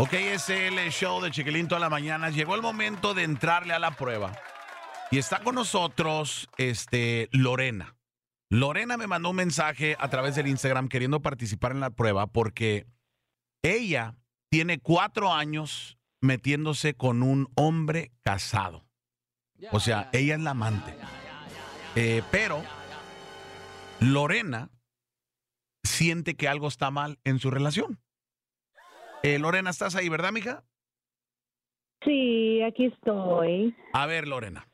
Ok, es el show de Chiquilín toda la mañana. Llegó el momento de entrarle a la prueba. Y está con nosotros este, Lorena. Lorena me mandó un mensaje a través del Instagram queriendo participar en la prueba porque ella tiene cuatro años metiéndose con un hombre casado. O sea, ella es la amante. Eh, pero Lorena siente que algo está mal en su relación. Eh, Lorena, ¿estás ahí, verdad, mija? Sí, aquí estoy. A ver, Lorena,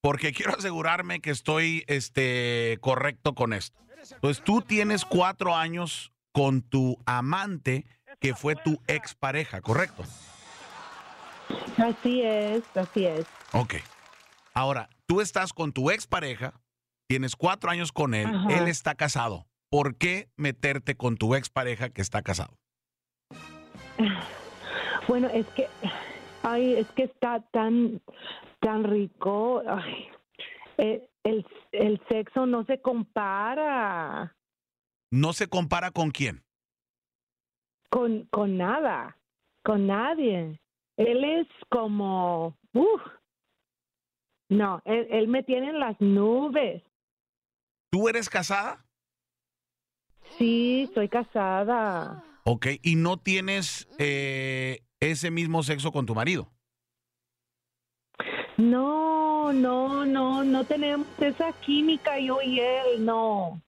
porque quiero asegurarme que estoy este, correcto con esto. Pues tú tienes cuatro años con tu amante que fue tu expareja, ¿correcto? Así es, así es. Ok. Ahora, tú estás con tu expareja, tienes cuatro años con él, Ajá. él está casado. ¿Por qué meterte con tu expareja que está casado? Bueno, es que, ay, es que está tan, tan rico. Ay, eh, el, el sexo no se compara ¿No se compara con quién? con, con nada, con nadie. Él es como, uf. No, él, él me tiene en las nubes. ¿Tú eres casada? Sí, soy casada. Ok, y no tienes eh, ese mismo sexo con tu marido. No, no, no, no tenemos esa química yo y él, no.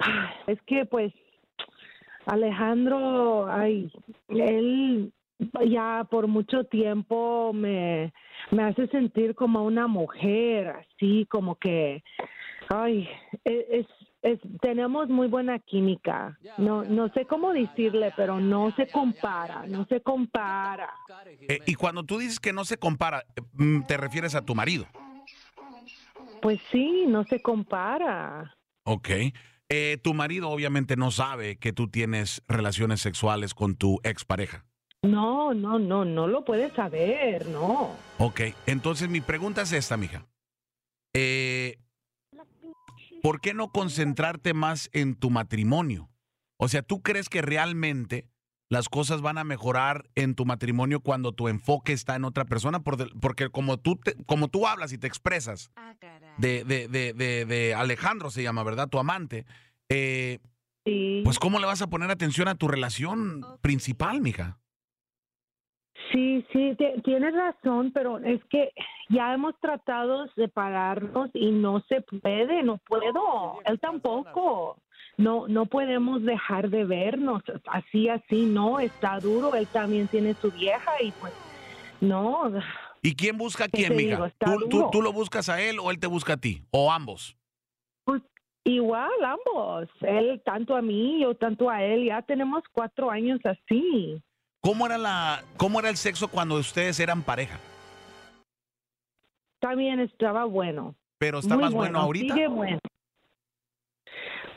Ah, Es que pues Alejandro, ay, él ya por mucho tiempo me, me hace sentir como una mujer, así como que, ay, e, es, es, tenemos muy buena química. No, no sé cómo decirle, pero no se compara, no se compara. Eh, y cuando tú dices que no se compara, mm, te refieres a tu marido. Pues sí, no se compara. Ok. Eh, tu marido obviamente no sabe que tú tienes relaciones sexuales con tu expareja. No, no, no, no lo puedes saber, no. Ok, entonces mi pregunta es esta, mija. Eh, ¿Por qué no concentrarte más en tu matrimonio? O sea, ¿tú crees que realmente las cosas van a mejorar en tu matrimonio cuando tu enfoque está en otra persona? Porque como tú, te- como tú hablas y te expresas de, de, de, de, de Alejandro, se llama, ¿verdad? Tu amante. eh, Sí, pues ¿cómo le vas a poner atención a tu relación principal, mija? Sí, sí, te- tienes razón, pero es que ya hemos tratado de separarnos y no se puede, no puedo. Él tampoco. No, no podemos dejar de vernos así, así, no, está duro. Él también tiene su vieja y pues, no. ¿Y quién busca a ¿Qué quién, mija? digo? ¿Tú, tú, tú lo buscas a él o él te busca a ti? ¿O ambos? Pues igual, ambos. Él tanto a mí, yo tanto a él. Ya tenemos cuatro años así. ¿Cómo era, la, ¿Cómo era el sexo cuando ustedes eran pareja? También estaba bueno. ¿Pero está Muy más bueno, ahorita? Sigue bueno.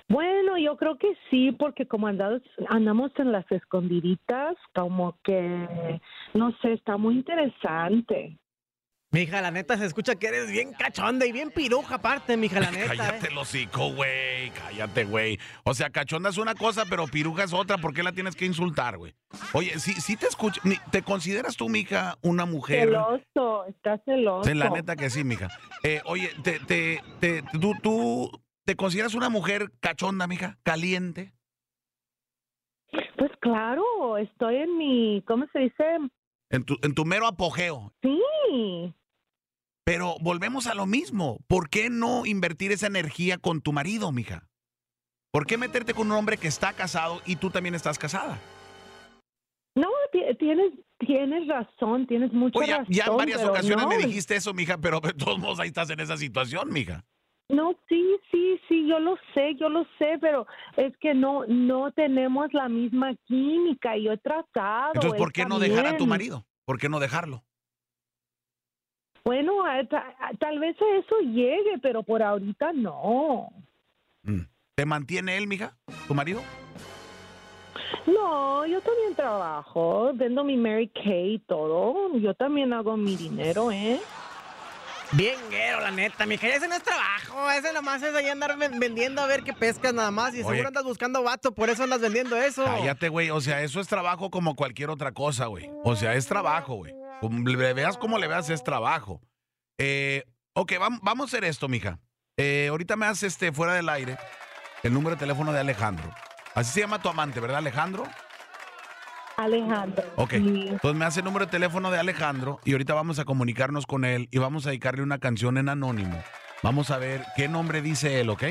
Bueno, yo creo que sí, porque como andamos, andamos en las escondiditas, como que, no sé, está muy interesante. Mija, la neta se escucha que eres bien cachonda y bien piruja aparte, mija, la neta. Cállate eh. el hocico, güey. Cállate, güey. O sea, cachonda es una cosa, pero piruja es otra. ¿Por qué la tienes que insultar, güey? Oye, sí, sí te escucho. ¿Te consideras tú, mija, una mujer? Celoso, está celoso. La neta que sí, mija. Eh, oye, te, te, te- tú, tú te consideras una mujer cachonda, mija? ¿Caliente? Pues claro, estoy en mi, ¿cómo se dice? En tu, en tu mero apogeo. Sí. Pero volvemos a lo mismo. ¿Por qué no invertir esa energía con tu marido, mija? ¿Por qué meterte con un hombre que está casado y tú también estás casada? No, ti- tienes, tienes razón, tienes mucha Oye, ya, razón. ya en varias ocasiones no, me dijiste eso, mija, pero de todos modos ahí estás en esa situación, mija. No, sí, sí, sí, yo lo sé, yo lo sé, pero es que no, no tenemos la misma química. Yo he tratado. Entonces, ¿por qué no dejar a tu marido? ¿Por qué no dejarlo? Bueno, tal vez a eso llegue, pero por ahorita no. Mm. ¿Te mantiene él, mija? ¿Tu marido? No, yo también trabajo, vendo mi Mary Kay y todo. Yo también hago mi dinero, ¿eh? Bien guero, la neta, mija. Ese no es trabajo. Ese nomás es ahí andar ven- vendiendo a ver qué pescas nada más. Y Oye. seguro andas buscando vato, por eso andas vendiendo eso. Cállate, güey. O sea, eso es trabajo como cualquier otra cosa, güey. O sea, es trabajo, güey. Le veas como le veas, es trabajo. Eh, ok, vam- vamos a hacer esto, mija. Eh, ahorita me haces este, fuera del aire el número de teléfono de Alejandro. Así se llama tu amante, ¿verdad, Alejandro? Alejandro. Ok. Sí. Entonces me hace el número de teléfono de Alejandro y ahorita vamos a comunicarnos con él y vamos a dedicarle una canción en anónimo. Vamos a ver qué nombre dice él, ¿ok?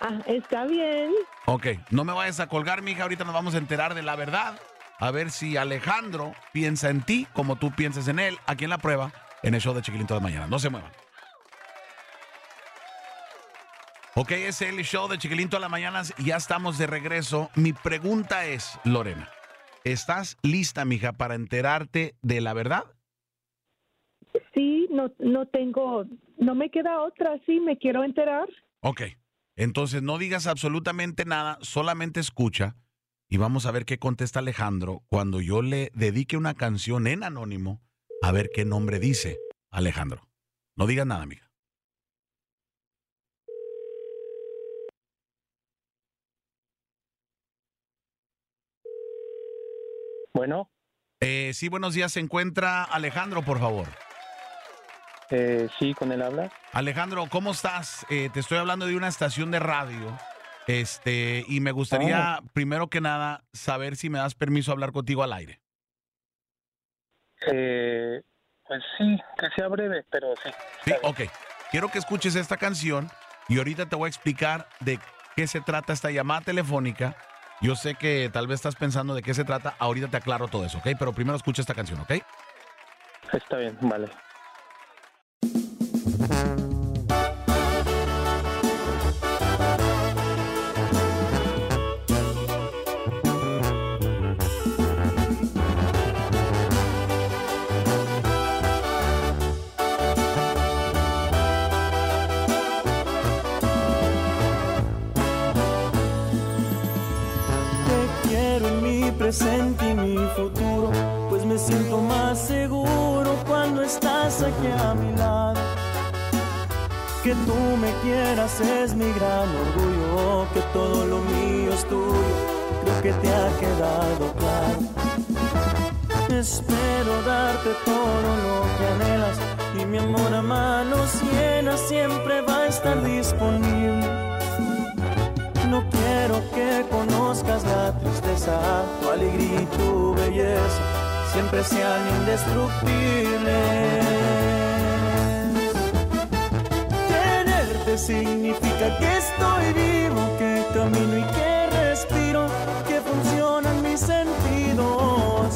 Ah, está bien. Ok, no me vayas a colgar, mija. Ahorita nos vamos a enterar de la verdad. A ver si Alejandro piensa en ti como tú piensas en él. Aquí en la prueba, en el show de Chiquilín las mañanas. No se muevan. Ok, es el show de Chiquilín todas las mañanas. Ya estamos de regreso. Mi pregunta es, Lorena, ¿estás lista, mija, para enterarte de la verdad? Sí, no, no tengo, no me queda otra. Sí, me quiero enterar. Ok, entonces no digas absolutamente nada, solamente escucha y vamos a ver qué contesta Alejandro cuando yo le dedique una canción en anónimo a ver qué nombre dice Alejandro. No digas nada, amiga. Bueno, Eh, sí, buenos días. Se encuentra Alejandro, por favor. eh, sí, con él habla. Alejandro, ¿cómo estás? Eh, te estoy hablando de una estación de radio. Este, y me gustaría, primero que nada, saber si me das permiso hablar contigo al aire. Eh, pues sí, que sea breve, pero sí. Sí, ok. Quiero que escuches esta canción y ahorita te voy a explicar de qué se trata esta llamada telefónica. Yo sé que tal vez estás pensando de qué se trata. Ahorita te aclaro todo eso, ¿ok? Pero primero escucha esta canción, ¿ok? Está bien, vale. Estás aquí a mi lado. Que tú me quieras es mi gran orgullo, que todo lo mío es tuyo, creo que te ha quedado claro. Espero darte todo lo que anhelas y mi amor a manos llenas siempre va a estar disponible. No quiero que conozcas la tristeza, tu alegría y tu belleza siempre sean indestructibles. Significa que estoy vivo, que camino y que respiro, que funcionan mis sentidos.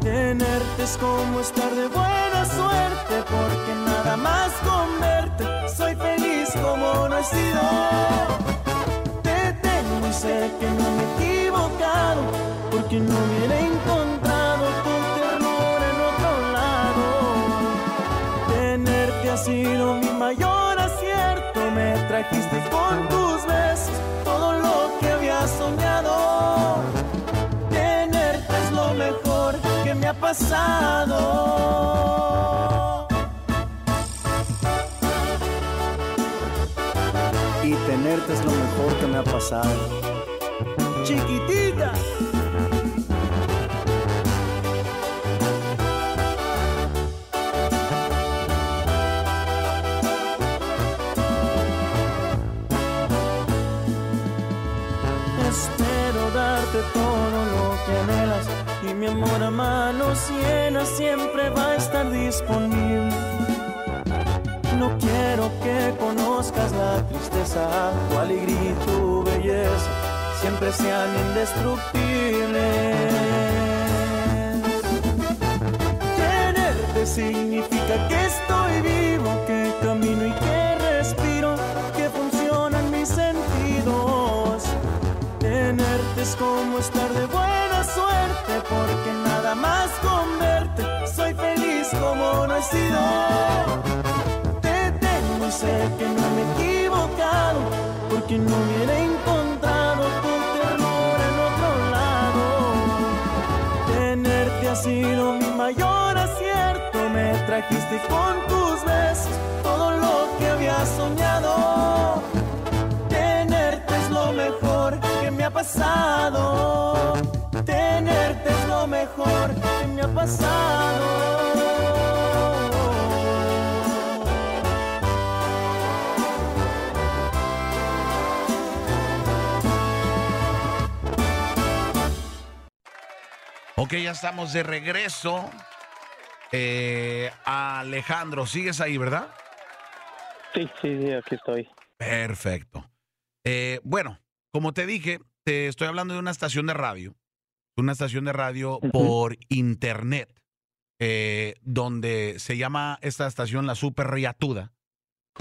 Tenerte es como estar de buena suerte, porque nada más con verte soy feliz como no he sido te tengo y sé que no me he equivocado, porque no hubiera encontrado trajiste con tus besos todo lo que había soñado. Tenerte es lo mejor que me ha pasado. y tenerte es lo mejor que me ha pasado. Chiquitita. Mi amor a manos llenas siempre va a estar disponible. No quiero que conozcas la tristeza, tu alegría y tu belleza siempre sean indestructibles. Tenerte significa porque nada más con verte soy feliz como no he sido te tengo y sé que no me he equivocado, porque no hubiera encontrado tu ternura en otro lado. Tenerte ha sido mi mayor acierto, me trajiste con tus besos todo lo que había soñado. Tenerte es lo mejor que me ha pasado. Tenerte es lo mejor que me ha pasado. Ok, ya estamos de regreso. Eh, Alejandro, ¿sigues ahí, verdad? Sí, sí, sí, aquí estoy. Perfecto. Eh, bueno, como te dije, te estoy hablando de una estación de radio. Una estación de radio por internet, eh, donde se llama esta estación La Super Riatuda.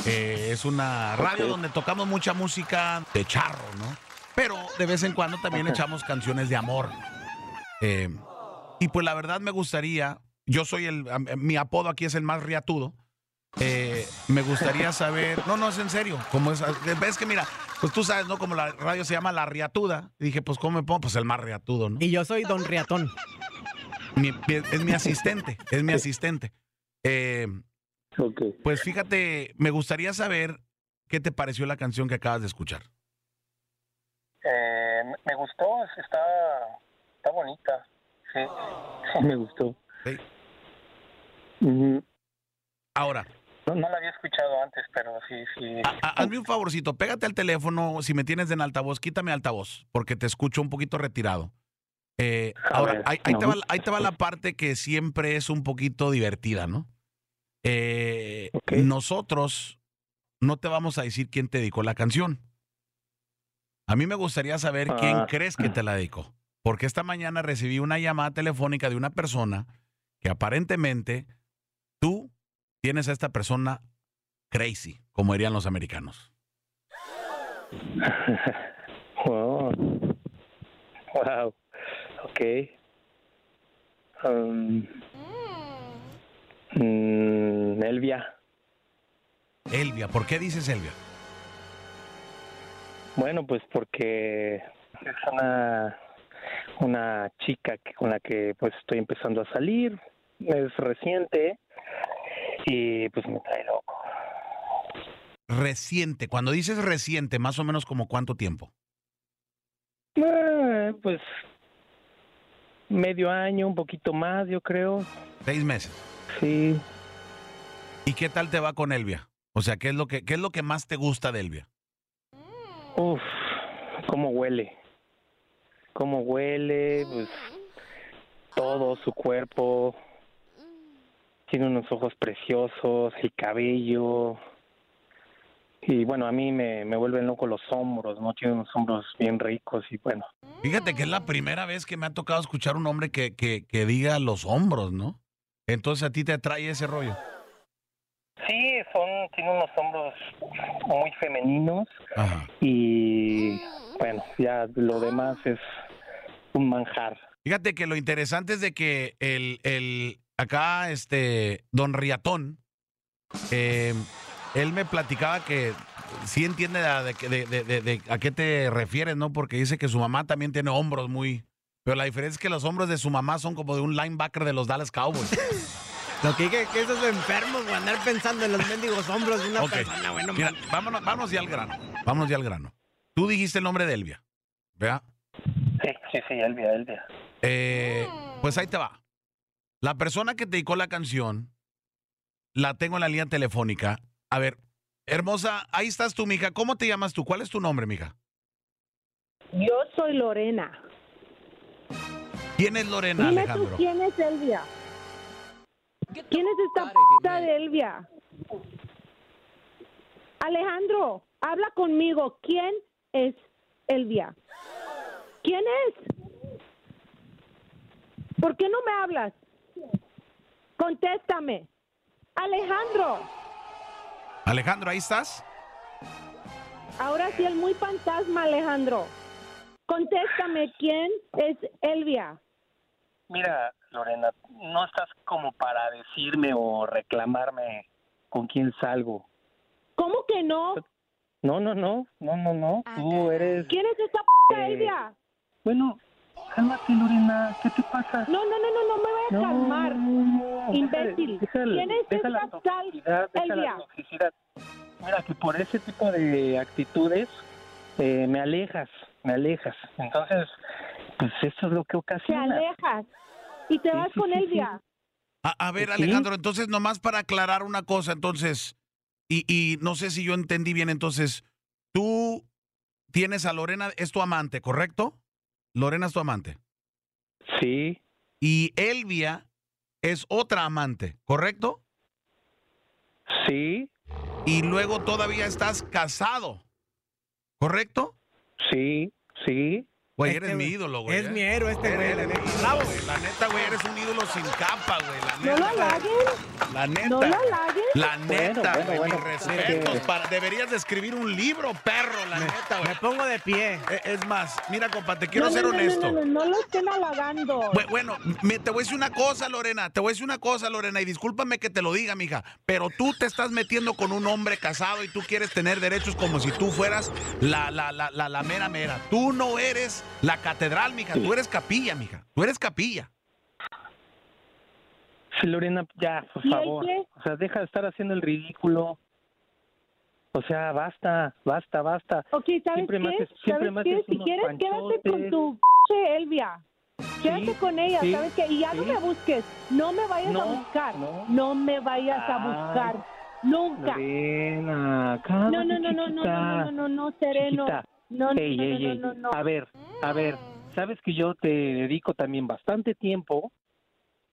Eh, es una radio donde tocamos mucha música de charro, ¿no? Pero de vez en cuando también echamos canciones de amor. Eh, y pues la verdad me gustaría, yo soy el, mi apodo aquí es el más riatudo. Eh, me gustaría saber, no, no, es en serio, como es, ves que mira, pues tú sabes, ¿no? Como la radio se llama La Riatuda, y dije, pues ¿cómo me pongo? Pues el más riatudo, ¿no? Y yo soy Don Riatón. Mi- es mi asistente, es mi asistente. Eh, Ok. pues fíjate, me gustaría saber qué te pareció la canción que acabas de escuchar. Eh, me gustó, está, está bonita. Sí, sí, me gustó. Sí. Ahora, No, no la había escuchado antes, pero sí, sí. hazme un favorcito, pégate al teléfono, si me tienes en altavoz, quítame altavoz, porque te escucho un poquito retirado. Eh, ahora, ver, ahí, ahí te va, ahí te va la parte que siempre es un poquito divertida, ¿no? Eh. Nosotros no te vamos a decir quién te dedicó la canción. A mí me gustaría saber quién Ah. crees que te la dedicó. Porque esta mañana recibí una llamada telefónica de una persona que aparentemente tienes a esta persona crazy, como dirían los americanos. wow. Wow. Ok. Um, mm, Elvia. Elvia, ¿por qué dices Elvia? Bueno, pues porque es una, una chica que, con la que pues estoy empezando a salir. Es reciente y pues me trae loco. Reciente. Cuando dices reciente, más o menos como cuánto tiempo. Eh, pues medio año, un poquito más, yo creo. Seis meses. Sí. ¿Y qué tal te va con Elvia? O sea, ¿qué es lo que, qué es lo que más te gusta de Elvia? Uf, cómo huele. Cómo huele, pues todo su cuerpo. Tiene unos ojos preciosos, el cabello. Y bueno, a mí me, me vuelven loco los hombros, ¿no? Tiene unos hombros bien ricos y bueno. Fíjate que es la primera vez que me ha tocado escuchar un hombre que, que, que diga los hombros, ¿no? Entonces a ti te atrae ese rollo. Sí, son, tiene unos hombros muy femeninos Ajá. y bueno, ya lo demás es un manjar. Fíjate que lo interesante es de que el, el acá, este, don Riatón, eh, él me platicaba que sí entiende a, de, de- de- de- de a qué te refieres, ¿no? Porque dice que su mamá también tiene hombros muy... Pero la diferencia es que los hombros de su mamá son como de un linebacker de los Dallas Cowboys. Lo que dije que esos enfermos, güey, andar pensando en los mendigos hombros de una persona, güey, no Mira, vámonos, vámonos ya al grano. Vámonos ya al grano. Tú dijiste el nombre de Elvia, ¿verdad? Sí, sí, sí, Elvia, Elvia. Eh, pues ahí te va. La persona que te dedicó la canción, la tengo en la línea telefónica. A ver, hermosa, ahí estás tú, mija. ¿Cómo te llamas tú? ¿Cuál es tu nombre, mija? Yo soy Lorena. ¿Quién es Lorena, Dime Alejandro? tú quién es Elvia. ¿Quién es esta p de Elvia? Alejandro, habla conmigo. ¿Quién es Elvia? ¿Quién es? ¿Por qué no me hablas? Contéstame. Alejandro, Alejandro, ahí estás. ahora sí el muy fantasma, Alejandro. Contéstame, ¿quién es Elvia? Mira, Lorena, no estás como para decirme o reclamarme con quién salgo. ¿Cómo que no? No, no, no, no, no, no. Tú eres, ¿Quién es esta p Eh, Elvia? bueno, cálmate, Lorena, ¿qué te pasa? No, no, no, no, no me voy a calmar. no, imbécil. Tienes deja la Elvia. toxicidad. Mira, que por ese tipo de actitudes eh, me alejas, me alejas. Entonces, pues eso es lo que Te ocasiona. alejas y te Sí, vas sí, con sí, Elvia. A, a ver, sí. Alejandro, entonces nomás para aclarar una cosa, entonces, y, y no sé si yo entendí bien, entonces, tú tienes a Lorena, es tu amante, ¿correcto? Lorena es tu amante. Sí, Y Elvia es otra amante, ¿correcto? sí, Y luego todavía estás casado, ¿correcto? sí, sí. Güey, Este eres mi ídolo, güey. Es ¿eh? mi héroe este güey, la neta. güey. La neta, güey, eres un ídolo sin capa, güey. La No lo neta. halaguen, La neta. no lo halaguen. La neta, bueno, güey, bueno, mis es respetos. que- para- deberías de escribir un libro, perro, la neta, güey. Me pongo de pie. Eh, Es más, mira, compa, te quiero no, ser no, honesto. No, no, no, no lo estén halagando. Bu- Bueno, me- te voy a decir una cosa, Lorena. Te voy a decir una cosa, Lorena, y discúlpame que te lo diga, mija. Pero tú te estás metiendo con un hombre casado y tú quieres tener derechos como si tú fueras la, la, la, la, la mera mera. Tú no eres la catedral, mija. Tú eres capilla, mija. Tú eres capilla. Sí, Lorena, ya, por ¿Y el favor. qué? O sea, deja de estar haciendo el ridículo. O sea, basta, basta, basta. Ok, ¿sabes Siempre qué? siempre ¿Sabes qué? Si quieres, quédate con tu p Elvia. Quédate Sí, con ella, sí, ¿sabes qué? Y ya no me busques. No me vayas a buscar. no. No. me vayas a Ay. buscar. Nunca. Lorena, No, cálmate, no, no, no, no, no, no, no, no, no, sereno. Chiquita. No, no, Ey, no, ey, no, ey. no, no. A ver, a ver, sabes que yo te dedico también bastante tiempo,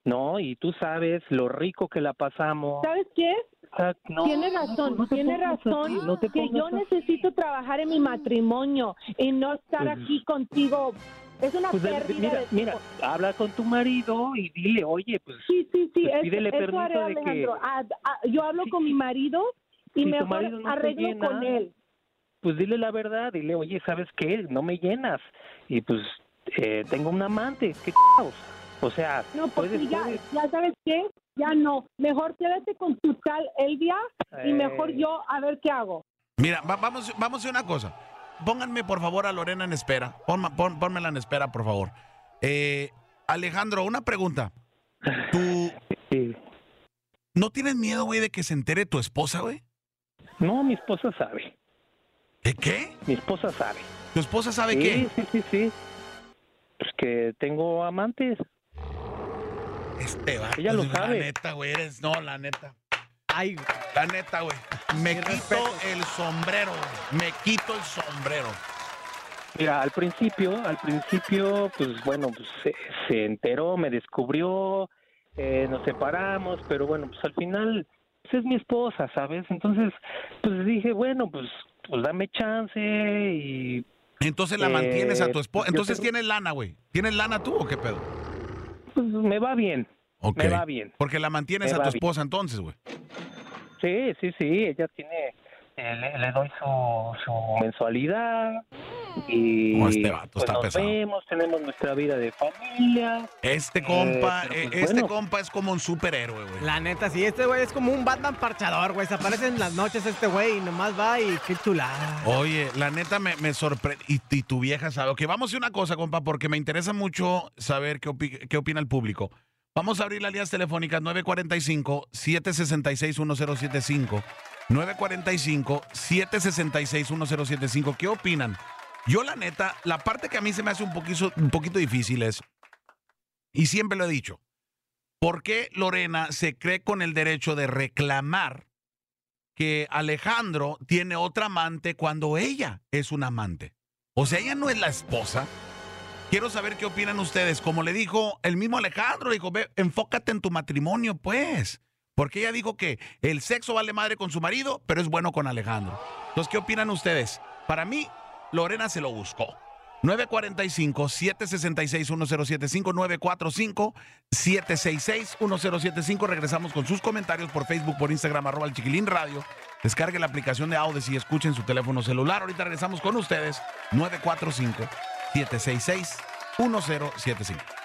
¿no? Y tú sabes lo rico que la pasamos. ¿Sabes qué? Ah, no, Tiene razón, no tiene razón así, que yo así. necesito trabajar en mi matrimonio y no estar Pues- aquí contigo. Es una Pues, pérdida mira, de mira, habla con tu marido y dile, oye, pues Sí, sí, sí, Pues es- pídele eso permiso haré, de que-. Ah, ah, yo hablo Sí, con mi marido y si no te arreglo con él. Pues dile la verdad, dile, oye, ¿sabes qué? No me llenas. Y pues eh, tengo un amante, ¿qué caos? O sea, No, pues puedes, ya, puedes, ya sabes qué, ya no. Mejor quédate con tu tal Elvia y mejor eh, yo a ver qué hago. Mira, va- vamos, vamos a hacer una cosa. Pónganme, por favor, a Lorena en espera. Ponma- pon- pónmela en espera, por favor. Eh, Alejandro, una pregunta. ¿Tú sí. no tienes miedo, güey, de que se entere tu esposa, güey? No, mi esposa sabe, ¿De qué? mi esposa sabe. ¿Tu esposa sabe sí, qué? sí, sí, sí. Pues que tengo amantes. Este va. Ella lo La sabe. neta, güey, eres. No, la neta. Ay, La neta, güey. Me quito el sombrero, güey. Me quito el sombrero. Mira, al principio, al principio, pues bueno, pues se, se enteró, me descubrió, eh, nos separamos, pero bueno, pues al final, pues es mi esposa, ¿sabes? Entonces, pues dije, bueno, pues, pues dame chance y Entonces la Eh, mantienes a tu esposa. yo Entonces tengo- tienes lana, güey. ¿Tienes lana tú o qué pedo? pues me va bien, me va bien. Porque la mantienes Me a tu bien. esposa entonces, güey. Sí, sí, sí, ella tiene, eh, le, le doy su, su mensualidad y No, este vato pues está nos pesado. vemos, tenemos nuestra vida de familia. Este compa, pero eh, pues este bueno. compa es como un superhéroe, güey. la neta, sí, este güey es como un Batman parchador, güey. Se aparece en las noches este güey y nomás va y qué chulada. Oye, la neta me, me sorprende. Y, y tu vieja sabe. Ok, vamos a hacer una cosa, compa, porque me interesa mucho saber qué, opi- qué opina el público. Vamos a abrir las líneas telefónicas 945-766-1075. 945-766-1075. ¿Qué opinan? Yo, la neta, la parte que a mí se me hace un poquito, difícil es, y siempre lo he dicho, ¿por qué Lorena se cree con el derecho de reclamar que Alejandro tiene otra amante cuando ella es un amante. O sea, ella no es la esposa. Quiero saber qué opinan ustedes. Como le dijo el mismo Alejandro, dijo, ve, enfócate en tu matrimonio, pues. Porque ella dijo que el sexo vale madre con su marido, pero es bueno con Alejandro. Entonces, ¿qué opinan ustedes? Para mí, Lorena se lo buscó. 945-766-1075, 945-766-1075. Regresamos con sus comentarios por Facebook, por Instagram, arroba el chiquilín radio. Descargue la aplicación de Audes y escuchen su teléfono celular. Ahorita regresamos con ustedes, 945-766-1075.